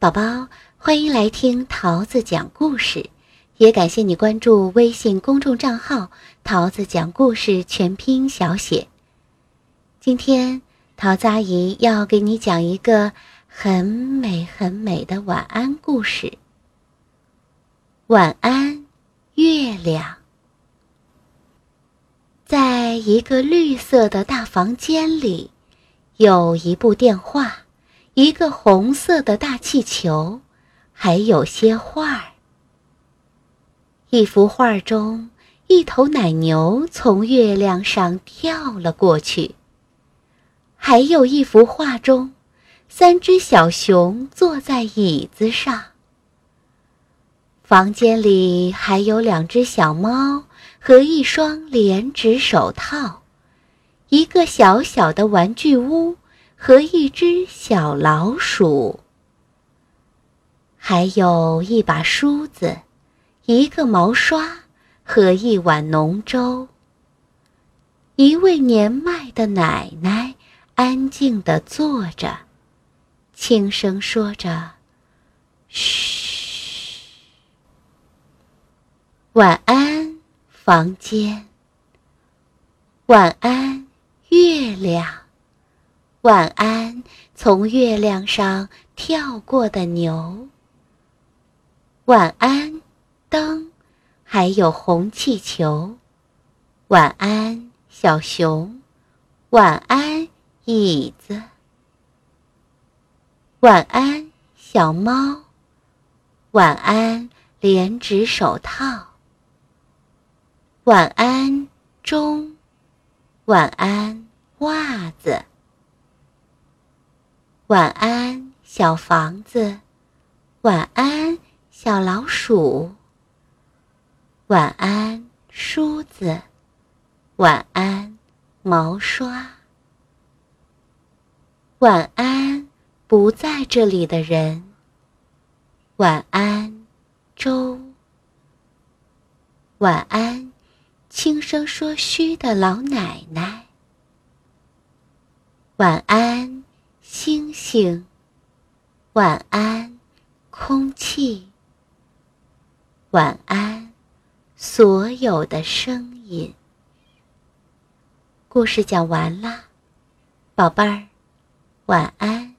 宝宝，欢迎来听桃子讲故事，也感谢你关注微信公众账号“桃子讲故事全拼小写”。今天，桃子阿姨要给你讲一个很美很美的晚安故事。晚安，月亮。在一个绿色的大房间里，有一部电话。一个红色的大气球，还有些画儿。一幅画中，一头奶牛从月亮上跳了过去。还有一幅画中，三只小熊坐在椅子上。房间里还有两只小猫和一双连指手套，一个小小的玩具屋。和一只小老鼠，还有一把梳子，一个毛刷和一碗浓粥。一位年迈的奶奶安静地坐着，轻声说着：“嘘，晚安，房间。晚安，月亮。”晚安，从月亮上跳过的牛。晚安，灯，还有红气球。晚安，小熊。晚安，椅子。晚安，小猫。晚安，连指手套。晚安，钟。晚安，袜子。晚安，小房子。晚安，小老鼠。晚安，梳子。晚安，毛刷。晚安，不在这里的人。晚安，粥。晚安，轻声说嘘的老奶奶。晚安。星星，晚安，空气。晚安，所有的声音。故事讲完啦，宝贝儿，晚安。